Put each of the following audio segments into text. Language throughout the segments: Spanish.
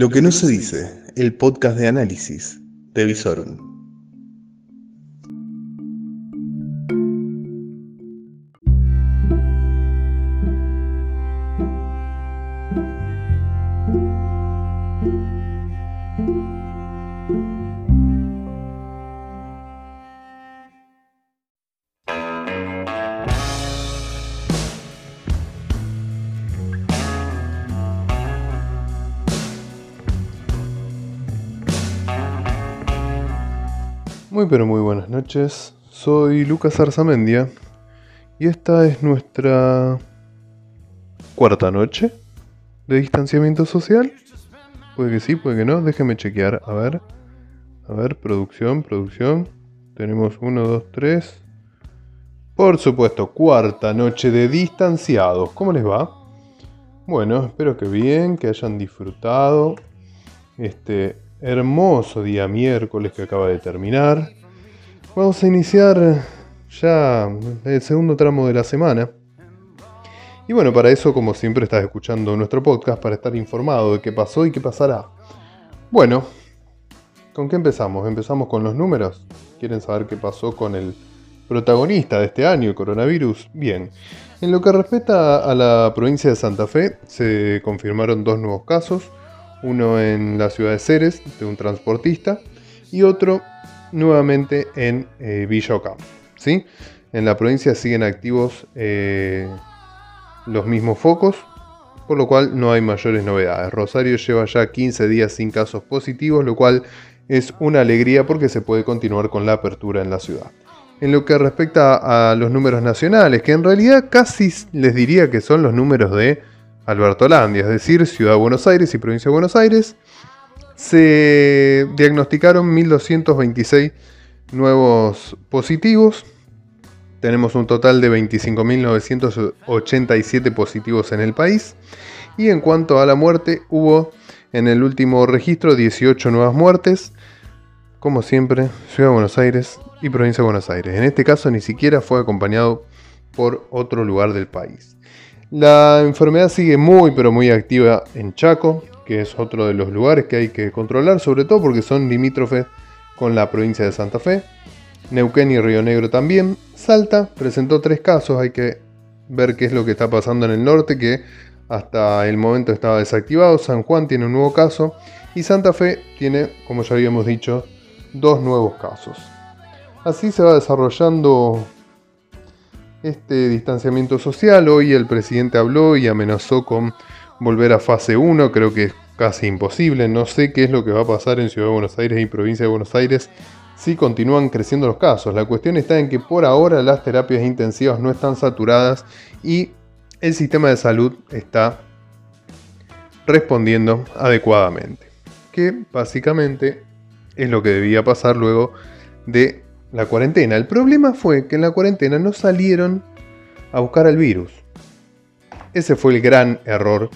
Lo que no se dice, el podcast de análisis de Visorum. Pero muy buenas noches, soy Lucas Arzamendia y esta es nuestra cuarta noche de distanciamiento social. Puede que sí, puede que no, déjenme chequear, a ver, a ver, producción, producción, tenemos uno, dos, tres. Por supuesto, cuarta noche de distanciados, ¿cómo les va? Bueno, espero que bien, que hayan disfrutado este hermoso día miércoles que acaba de terminar. Vamos a iniciar ya el segundo tramo de la semana. Y bueno, para eso, como siempre, estás escuchando nuestro podcast para estar informado de qué pasó y qué pasará. Bueno, ¿con qué empezamos? ¿Empezamos con los números? ¿Quieren saber qué pasó con el protagonista de este año, el coronavirus? Bien. En lo que respecta a la provincia de Santa Fe, se confirmaron dos nuevos casos uno en la ciudad de Ceres, de un transportista, y otro nuevamente en eh. ¿sí? En la provincia siguen activos eh, los mismos focos, por lo cual no hay mayores novedades. Rosario lleva ya 15 días sin casos positivos, lo cual es una alegría porque se puede continuar con la apertura en la ciudad. En lo que respecta a los números nacionales, que en realidad casi les diría que son los números de Alberto Landia, es decir, Ciudad de Buenos Aires y Provincia de Buenos Aires, se diagnosticaron 1.226 nuevos positivos. Tenemos un total de 25.987 positivos en el país. Y en cuanto a la muerte, hubo en el último registro 18 nuevas muertes. Como siempre, Ciudad de Buenos Aires y Provincia de Buenos Aires. En este caso ni siquiera fue acompañado por otro lugar del país. La enfermedad sigue muy pero muy activa en Chaco, que es otro de los lugares que hay que controlar, sobre todo porque son limítrofes con la provincia de Santa Fe. Neuquén y Río Negro también. Salta presentó tres casos, hay que ver qué es lo que está pasando en el norte, que hasta el momento estaba desactivado. San Juan tiene un nuevo caso y Santa Fe tiene, como ya habíamos dicho, dos nuevos casos. Así se va desarrollando este distanciamiento social. Hoy el presidente habló y amenazó con volver a fase 1, creo que es casi imposible. No sé qué es lo que va a pasar en Ciudad de Buenos Aires y provincia de Buenos Aires si continúan creciendo los casos. La cuestión está en que por ahora las terapias intensivas no están saturadas y el sistema de salud está respondiendo adecuadamente. Que básicamente es lo que debía pasar luego de la cuarentena. El problema fue que en la cuarentena no salieron a buscar al virus. Ese fue el gran error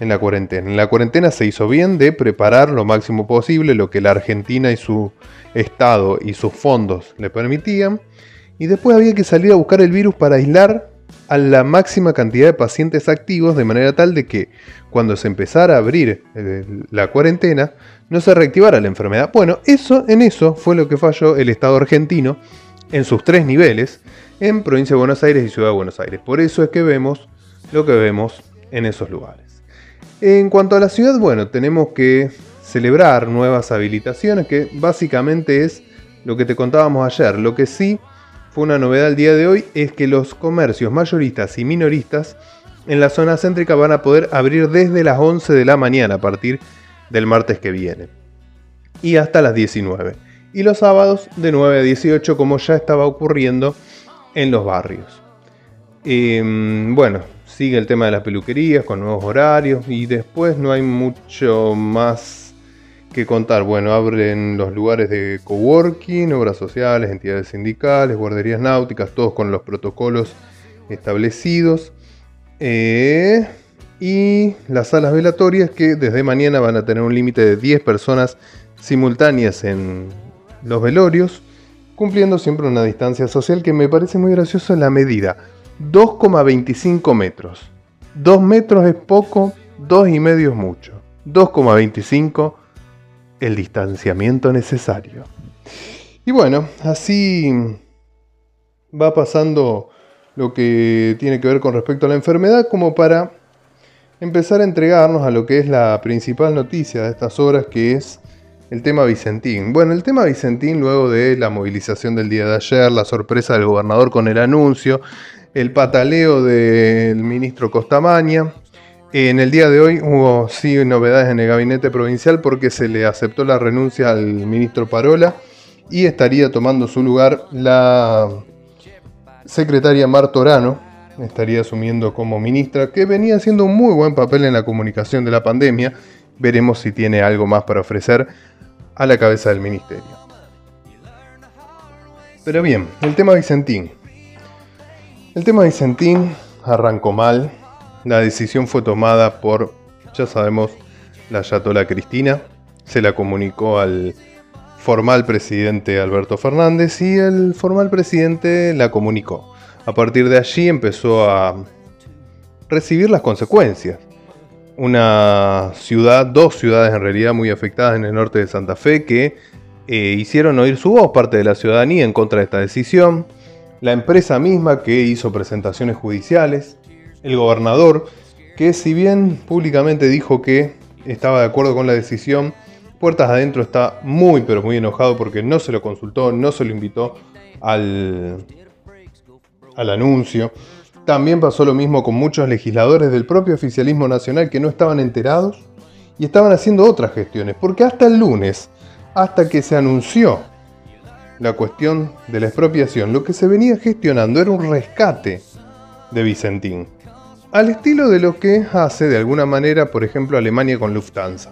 en la cuarentena. En la cuarentena se hizo bien de preparar lo máximo posible lo que la Argentina y su estado y sus fondos le permitían. Y después había que salir a buscar el virus para aislar a la máxima cantidad de pacientes activos de manera tal de que cuando se empezara a abrir eh, la cuarentena no se reactivara la enfermedad. Bueno, eso en eso fue lo que falló el Estado argentino en sus tres niveles en Provincia de Buenos Aires y Ciudad de Buenos Aires. Por eso es que vemos lo que vemos en esos lugares. En cuanto a la ciudad, bueno, tenemos que celebrar nuevas habilitaciones, que básicamente es lo que te contábamos ayer. Lo que sí fue una novedad el día de hoy es que los comercios mayoristas y minoristas en la zona céntrica van a poder abrir desde las 11 de la mañana a partir del martes que viene y hasta las 19. Y los sábados de 9 a 18 como ya estaba ocurriendo en los barrios. Em, bueno, sigue el tema de las peluquerías con nuevos horarios y después no hay mucho más que contar. Bueno, abren los lugares de coworking, obras sociales, entidades sindicales, guarderías náuticas, todos con los protocolos establecidos. Eh, y las salas velatorias que desde mañana van a tener un límite de 10 personas simultáneas en los velorios, cumpliendo siempre una distancia social que me parece muy graciosa la medida. 2,25 metros. 2 metros es poco, 2 y medio es mucho. 2,25 el distanciamiento necesario. Y bueno, así va pasando lo que tiene que ver con respecto a la enfermedad como para empezar a entregarnos a lo que es la principal noticia de estas horas que es el tema Vicentín. Bueno, el tema Vicentín luego de la movilización del día de ayer, la sorpresa del gobernador con el anuncio, el pataleo del ministro Costamaña. En el día de hoy hubo sí novedades en el gabinete provincial porque se le aceptó la renuncia al ministro Parola y estaría tomando su lugar la secretaria Martorano, estaría asumiendo como ministra, que venía haciendo un muy buen papel en la comunicación de la pandemia. Veremos si tiene algo más para ofrecer a la cabeza del ministerio. Pero bien, el tema Vicentín. El tema Vicentín arrancó mal. La decisión fue tomada por, ya sabemos, la Yatola Cristina. Se la comunicó al formal presidente Alberto Fernández y el formal presidente la comunicó. A partir de allí empezó a recibir las consecuencias. Una ciudad, dos ciudades en realidad muy afectadas en el norte de Santa Fe que eh, hicieron oír su voz parte de la ciudadanía en contra de esta decisión la empresa misma que hizo presentaciones judiciales, el gobernador, que si bien públicamente dijo que estaba de acuerdo con la decisión, puertas adentro está muy pero muy enojado porque no se lo consultó, no se lo invitó al, al anuncio. También pasó lo mismo con muchos legisladores del propio oficialismo nacional que no estaban enterados y estaban haciendo otras gestiones, porque hasta el lunes, hasta que se anunció la cuestión de la expropiación, lo que se venía gestionando era un rescate de Vicentín, al estilo de lo que hace de alguna manera, por ejemplo, Alemania con Lufthansa.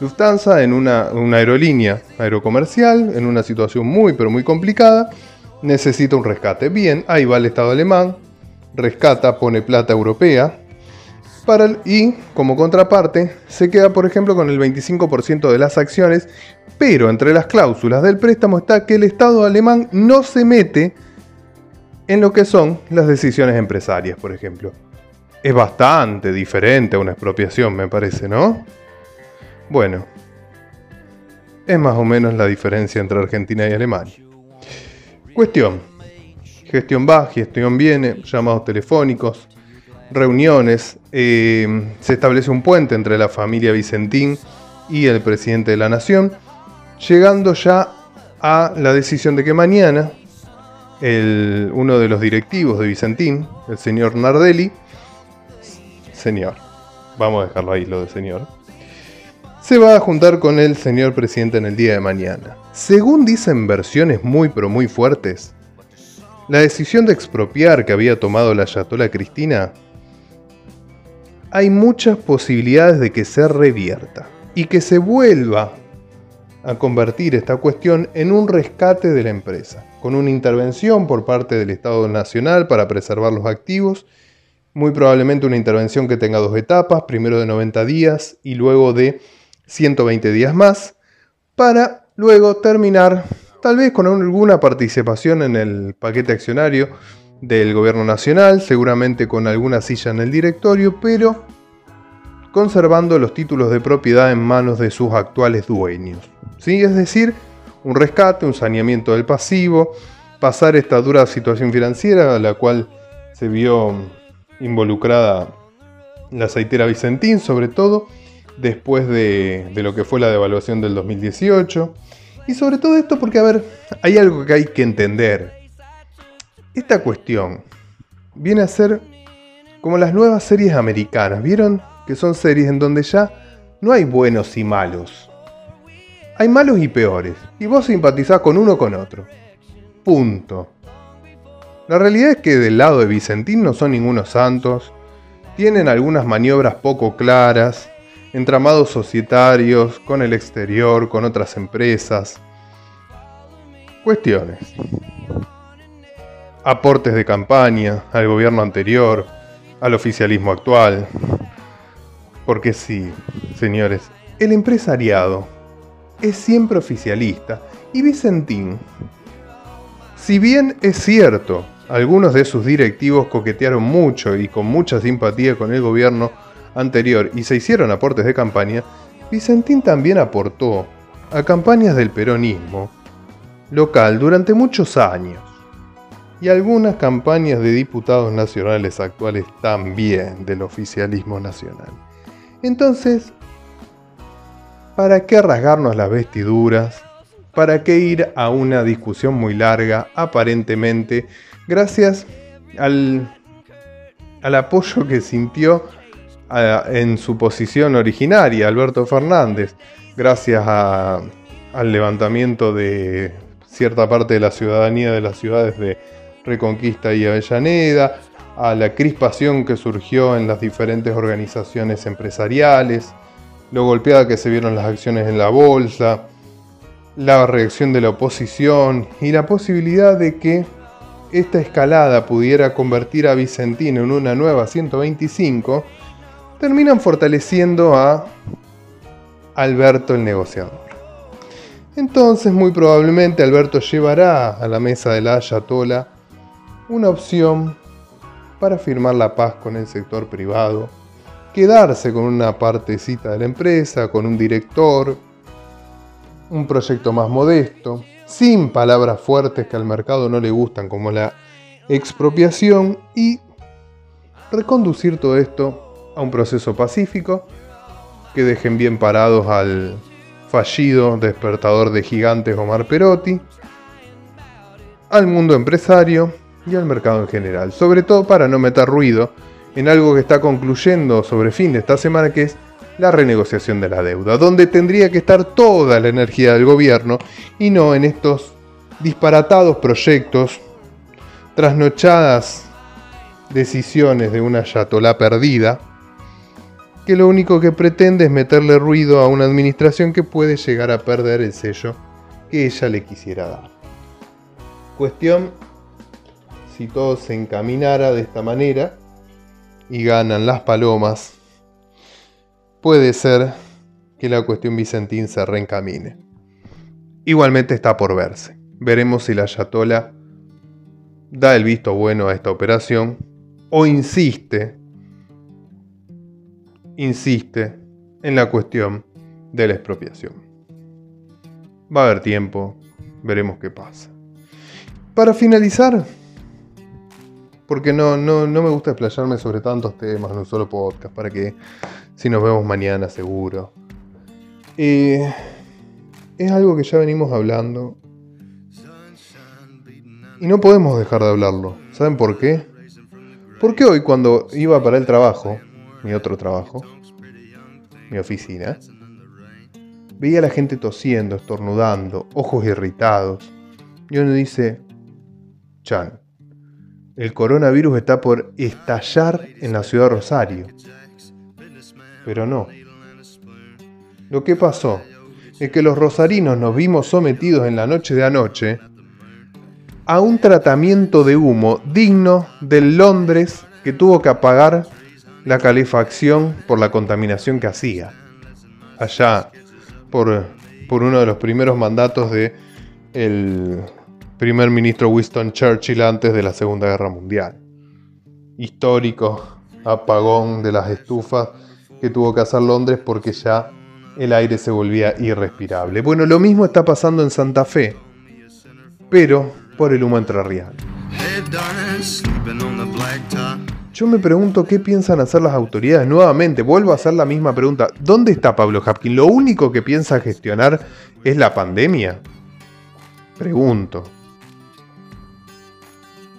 Lufthansa en una, una aerolínea aerocomercial, en una situación muy pero muy complicada, necesita un rescate. Bien, ahí va el Estado alemán, rescata, pone plata europea, y como contraparte se queda por ejemplo con el 25% de las acciones, pero entre las cláusulas del préstamo está que el Estado alemán no se mete en lo que son las decisiones empresarias, por ejemplo. Es bastante diferente a una expropiación, me parece, ¿no? Bueno, es más o menos la diferencia entre Argentina y Alemania. Cuestión. Gestión va, gestión viene, llamados telefónicos, reuniones, eh, se establece un puente entre la familia Vicentín y el presidente de la nación, llegando ya a la decisión de que mañana el, uno de los directivos de Vicentín, el señor Nardelli, señor, vamos a dejarlo ahí lo de señor, se va a juntar con el señor presidente en el día de mañana. Según dicen versiones muy pero muy fuertes, la decisión de expropiar que había tomado la Yatola Cristina hay muchas posibilidades de que se revierta y que se vuelva a convertir esta cuestión en un rescate de la empresa, con una intervención por parte del Estado Nacional para preservar los activos, muy probablemente una intervención que tenga dos etapas, primero de 90 días y luego de 120 días más, para luego terminar tal vez con alguna participación en el paquete accionario del gobierno nacional, seguramente con alguna silla en el directorio, pero conservando los títulos de propiedad en manos de sus actuales dueños. ¿Sí? Es decir, un rescate, un saneamiento del pasivo, pasar esta dura situación financiera a la cual se vio involucrada la aceitera Vicentín, sobre todo después de, de lo que fue la devaluación del 2018. Y sobre todo esto porque, a ver, hay algo que hay que entender. Esta cuestión viene a ser como las nuevas series americanas, ¿vieron? Que son series en donde ya no hay buenos y malos. Hay malos y peores, y vos simpatizás con uno o con otro. Punto. La realidad es que del lado de Vicentín no son ningunos santos, tienen algunas maniobras poco claras, entramados societarios con el exterior, con otras empresas. Cuestiones aportes de campaña al gobierno anterior, al oficialismo actual. Porque sí, señores, el empresariado es siempre oficialista y Vicentín, si bien es cierto algunos de sus directivos coquetearon mucho y con mucha simpatía con el gobierno anterior y se hicieron aportes de campaña, Vicentín también aportó a campañas del peronismo local durante muchos años y algunas campañas de diputados nacionales actuales también del oficialismo nacional. Entonces, ¿para qué rasgarnos las vestiduras? ¿Para qué ir a una discusión muy larga, aparentemente, gracias al, al apoyo que sintió en su posición originaria, Alberto Fernández, gracias al levantamiento de cierta parte de la ciudadanía de las ciudades de Reconquista y Avellaneda, a la crispación que surgió en las diferentes organizaciones empresariales, lo golpeada que se vieron las acciones en la bolsa, la reacción de la oposición y la posibilidad de que esta escalada pudiera convertir a Vicentino en una nueva 125, terminan fortaleciendo a Alberto el negociador. Entonces, muy probablemente Alberto llevará a la mesa de la Ayatola una opción para firmar la paz con el sector privado, quedarse con una partecita de la empresa, con un director, un proyecto más modesto, sin palabras fuertes que al mercado no le gustan como la expropiación y reconducir todo esto a un proceso pacífico que dejen bien parados al fallido despertador de gigantes Omar Perotti, al mundo empresario y al mercado en general, sobre todo para no meter ruido en algo que está concluyendo sobre fin de esta semana que es la renegociación de la deuda, donde tendría que estar toda la energía del gobierno y no en estos disparatados proyectos, trasnochadas decisiones de una yatolá perdida, que lo único que pretende es meterle ruido a una administración que puede llegar a perder el sello que ella le quisiera dar. Cuestión, si todo se encaminara de esta manera y ganan las palomas, puede ser que la cuestión Vicentín se reencamine. Igualmente está por verse. Veremos si la Yatola da el visto bueno a esta operación o insiste insiste en la cuestión de la expropiación. Va a haber tiempo, veremos qué pasa. Para finalizar, porque no, no, me gusta explayarme sobre tantos temas en un solo podcast, para que si nos vemos mañana seguro. Eh, es algo que ya venimos hablando y no podemos dejar de hablarlo. ¿Saben por qué? Porque hoy cuando iba para el trabajo, mi otro trabajo, mi oficina, veía a la gente tosiendo, estornudando, ojos irritados. Y uno dice, Chan, el coronavirus está por estallar en la ciudad de Rosario. Pero no. Lo que pasó es que los rosarinos nos vimos sometidos en la noche de anoche a un tratamiento de humo digno del Londres que tuvo que apagar la calefacción por la contaminación que hacía. Allá, por, por uno de los primeros mandatos de el primer ministro Winston Churchill antes de la Segunda Guerra Mundial. Histórico apagón de las estufas que tuvo que hacer Londres porque ya el aire se volvía irrespirable. Bueno, lo mismo está pasando en Santa Fe, pero por el humo entrerriano. Yo me pregunto qué piensan hacer las autoridades. Nuevamente, vuelvo a hacer la misma pregunta. ¿Dónde está Pablo Hapkin? ¿Lo único que piensa gestionar es la pandemia? Pregunto.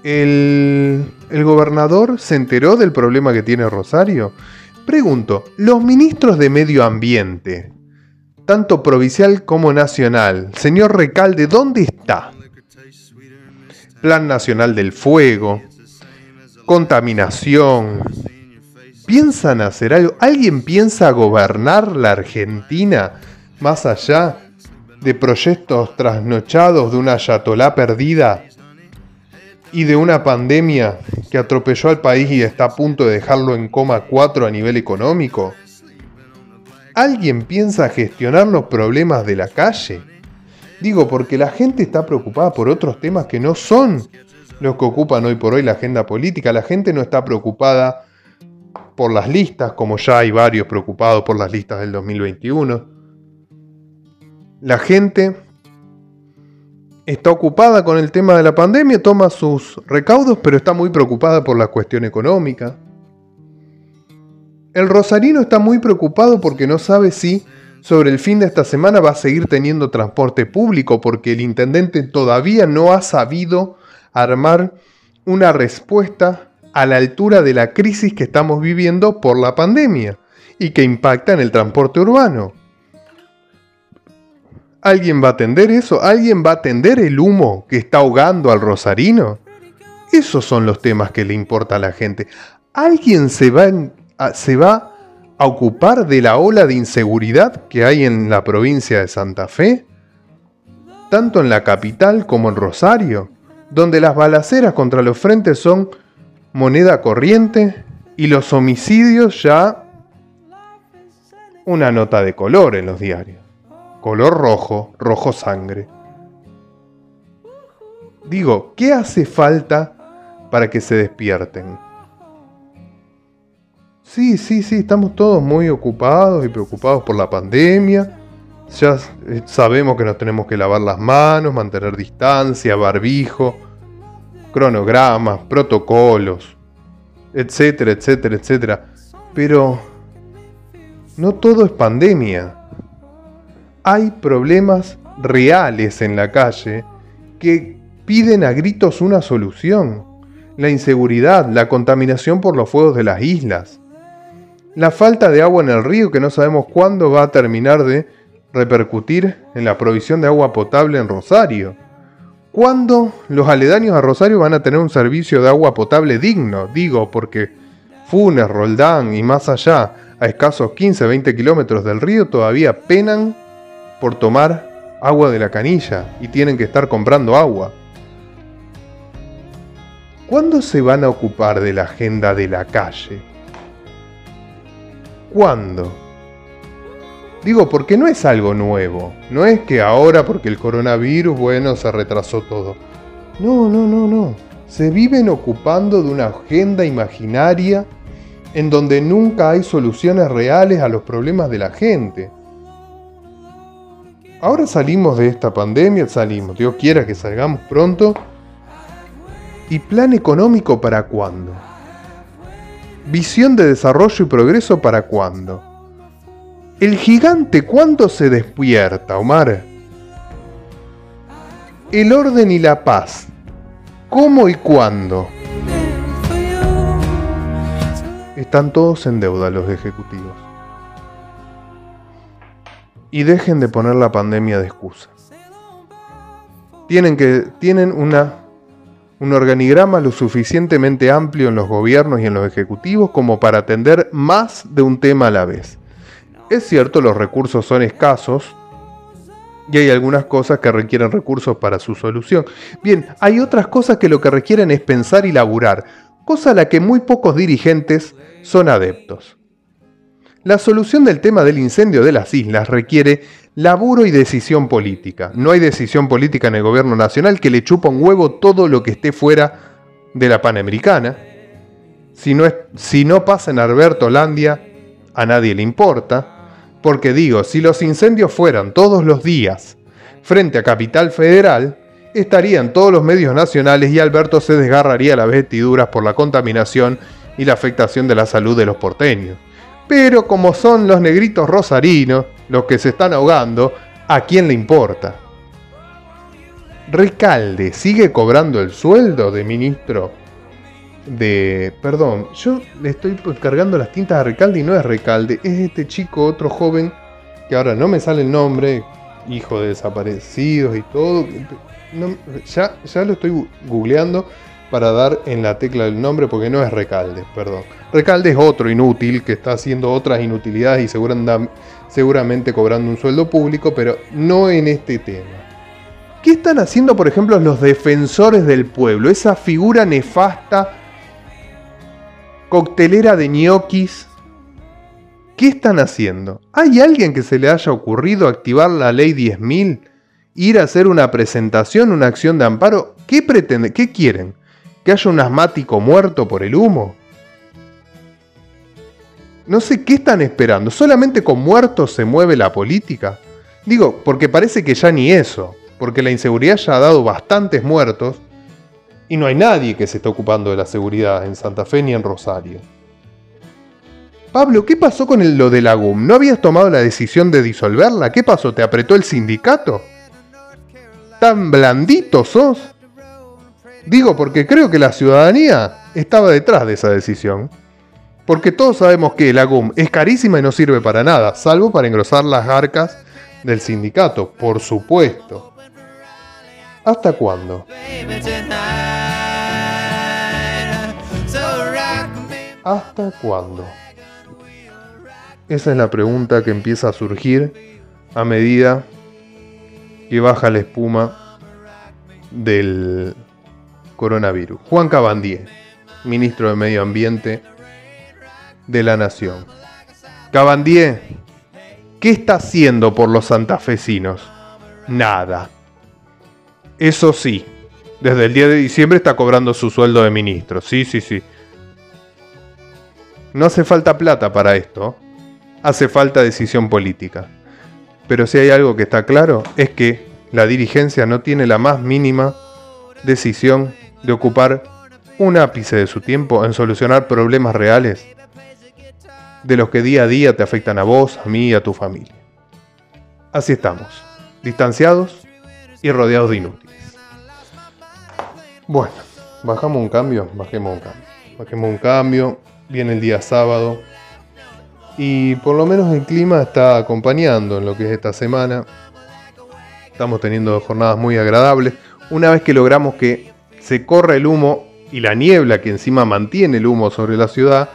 ¿El, ¿El gobernador se enteró del problema que tiene Rosario? Pregunto, ¿los ministros de Medio Ambiente, tanto provincial como nacional, señor Recalde, ¿dónde está? Plan Nacional del Fuego, contaminación. ¿Piensan hacer algo? ¿Alguien piensa gobernar la Argentina más allá de proyectos trasnochados de una yatolá perdida y de una pandemia que atropelló al país y está a punto de dejarlo en coma 4 a nivel económico? ¿Alguien piensa gestionar los problemas de la calle? Digo, porque la gente está preocupada por otros temas que no son los que ocupan hoy por hoy la agenda política. La gente no está preocupada por las listas, como ya hay varios preocupados por las listas del 2021. La gente está ocupada con el tema de la pandemia, toma sus recaudos, pero está muy preocupada por la cuestión económica. El rosarino está muy preocupado porque no sabe si sobre el fin de esta semana va a seguir teniendo transporte público porque el intendente todavía no ha sabido armar una respuesta a la altura de la crisis que estamos viviendo por la pandemia y que impacta en el transporte urbano. ¿Alguien va a atender eso? ¿Alguien va a atender el humo que está ahogando al rosarino? Esos son los temas que le importa a la gente. ¿Alguien se va, a, a ocupar de la ola de inseguridad que hay en la provincia de Santa Fe? Tanto en la capital como en Rosario, donde las balaceras contra los frentes son moneda corriente y los homicidios ya una nota de color en los diarios color rojo, rojo sangre. Digo, ¿qué hace falta para que se despierten? Sí, sí, sí, estamos todos muy ocupados y preocupados por la pandemia. Ya eh, sabemos que nos tenemos que lavar las manos, mantener distancia, barbijo, cronogramas, protocolos, etcétera, etcétera, etcétera. Pero no todo es pandemia hay problemas reales en la calle que piden a gritos una solución. La inseguridad, la contaminación por los fuegos de las islas, la falta de agua en el río que no sabemos cuándo va a terminar de repercutir en la provisión de agua potable en Rosario. ¿Cuándo los aledaños a Rosario van a tener un servicio de agua potable digno? Digo, porque Funes, Roldán y más allá, a escasos 15-20 kilómetros del río, todavía penan por tomar agua de la canilla y tienen que estar comprando agua. ¿Cuándo se van a ocupar de la agenda de la calle? ¿Cuándo? Digo, porque no es algo nuevo. No es que ahora, porque el coronavirus, bueno, se retrasó todo. No, no, no, no. Se viven ocupando de una agenda imaginaria en donde nunca hay soluciones reales a los problemas de la gente. Ahora salimos de esta pandemia, salimos, Dios quiera que salgamos pronto. ¿Y plan económico para cuándo? ¿Visión de desarrollo y progreso para cuándo? ¿El gigante cuándo se despierta, Omar? El orden y la paz. ¿Cómo y cuándo? Están todos en deuda los ejecutivos y dejen de poner la pandemia de excusa. Tienen, que, tienen una, un organigrama lo suficientemente amplio en los gobiernos y en los ejecutivos como para atender más de un tema a la vez. Es cierto, los recursos son escasos y hay algunas cosas que requieren recursos para su solución. Bien, hay otras cosas que lo que requieren es pensar y laburar, cosa a la que muy pocos dirigentes son adeptos. La solución del tema del incendio de las islas requiere laburo y decisión política. No hay decisión política en el gobierno nacional que le chupa un huevo todo lo que esté fuera de la Panamericana. Si no, pasa en Alberto Holandia, a nadie le importa. Porque digo, si los incendios fueran todos los días frente a Capital Federal, estarían todos los medios nacionales y Alberto se desgarraría las vestiduras por la contaminación y la afectación de la salud de los porteños. Pero como son los negritos rosarinos los que se están ahogando, ¿a quién le importa? Recalde sigue cobrando el sueldo de ministro de... Perdón, yo le estoy cargando las tintas a Recalde y no es Recalde, es este chico, otro joven, que ahora no me sale el nombre, hijo de desaparecidos y todo. ya, ya lo estoy googleando para dar en la tecla del nombre porque no es Recalde, perdón. Recalde es otro inútil que está haciendo otras inutilidades y seguramente cobrando un sueldo público, pero no en este tema. ¿Qué están haciendo, por ejemplo, los defensores del pueblo? Esa figura nefasta, coctelera de ñoquis. ¿Qué están haciendo? ¿Hay alguien que se le haya ocurrido activar la ley 10.000? ¿Ir a hacer una presentación, una acción de amparo? ¿Qué pretenden? ¿Qué quieren? Que haya un asmático muerto por el humo. No sé qué están esperando. ¿Solamente con muertos se mueve la política? Digo, porque parece que ya ni eso. Porque la inseguridad ya ha dado bastantes muertos. Y no hay nadie que se esté ocupando de la seguridad en Santa Fe ni en Rosario. Pablo, ¿qué pasó con lo de la GUM? ¿No habías tomado la decisión de disolverla? ¿Qué pasó? ¿Te apretó el sindicato? ¿Tan blandito sos? Digo porque creo que la ciudadanía estaba detrás de esa decisión. Porque todos sabemos que la GUM es carísima y no sirve para nada, salvo para engrosar las arcas del sindicato, por supuesto. ¿Hasta cuándo? ¿Hasta cuándo? Esa es la pregunta que empieza a surgir a medida que baja la espuma del coronavirus. Juan Cabandier, ministro de Medio Ambiente de la Nación. Cabandier, ¿qué está haciendo por los santafesinos? Nada. Eso sí, desde el 10 de diciembre está cobrando su sueldo de ministro. Sí, sí, sí. No hace falta plata para esto. Hace falta decisión política. Pero si hay algo que está claro es que la dirigencia no tiene la más mínima decisión de ocupar un ápice de su tiempo en solucionar problemas reales de los que día a día te afectan a vos, a mí y a tu familia. Así estamos, distanciados y rodeados de inútiles. Bueno, bajamos un cambio, bajemos un cambio. Bajemos un cambio, viene el día sábado y por lo menos el clima está acompañando en lo que es esta semana. Estamos teniendo jornadas muy agradables. Una vez que logramos que se corra el humo y la niebla que encima mantiene el humo sobre la ciudad,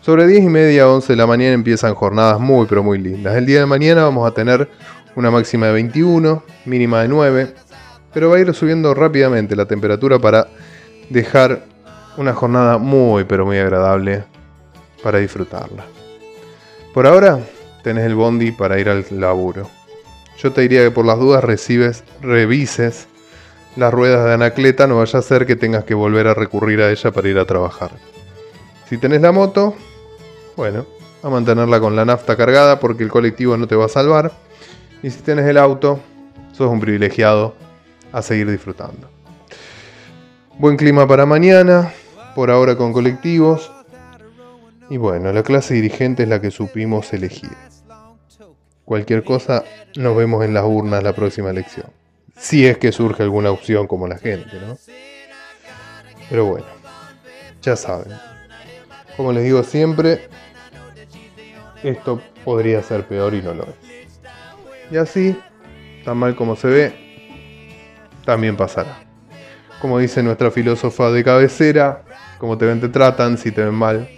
sobre 10 y media, 11 de la mañana empiezan jornadas muy pero muy lindas. El día de mañana vamos a tener una máxima de 21, mínima de 9, pero va a ir subiendo rápidamente la temperatura para dejar una jornada muy pero muy agradable para disfrutarla. Por ahora tenés el bondi para ir al laburo. Yo te diría que por las dudas recibes, revises las ruedas de Anacleta, no vaya a ser que tengas que volver a recurrir a ella para ir a trabajar. Si tenés la moto, bueno, a mantenerla con la nafta cargada porque el colectivo no te va a salvar. Y si tenés el auto, sos un privilegiado a seguir disfrutando. Buen clima para mañana, por ahora con colectivos. Y bueno, la clase dirigente es la que supimos elegir. Cualquier cosa, nos vemos en las urnas la próxima elección. Si es que surge alguna opción como la gente, ¿no? Pero bueno, ya saben. Como les digo siempre, esto podría ser peor y no lo es. Y así, tan mal como se ve, también pasará. Como dice nuestra filósofa de cabecera, como te ven te tratan, si te ven mal,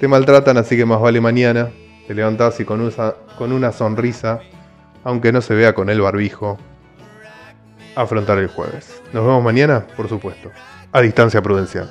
te maltratan, así que más vale mañana, te levantás y con con una sonrisa, aunque no se vea con el barbijo, afrontar el jueves. Nos vemos mañana, por supuesto, a distancia prudencial.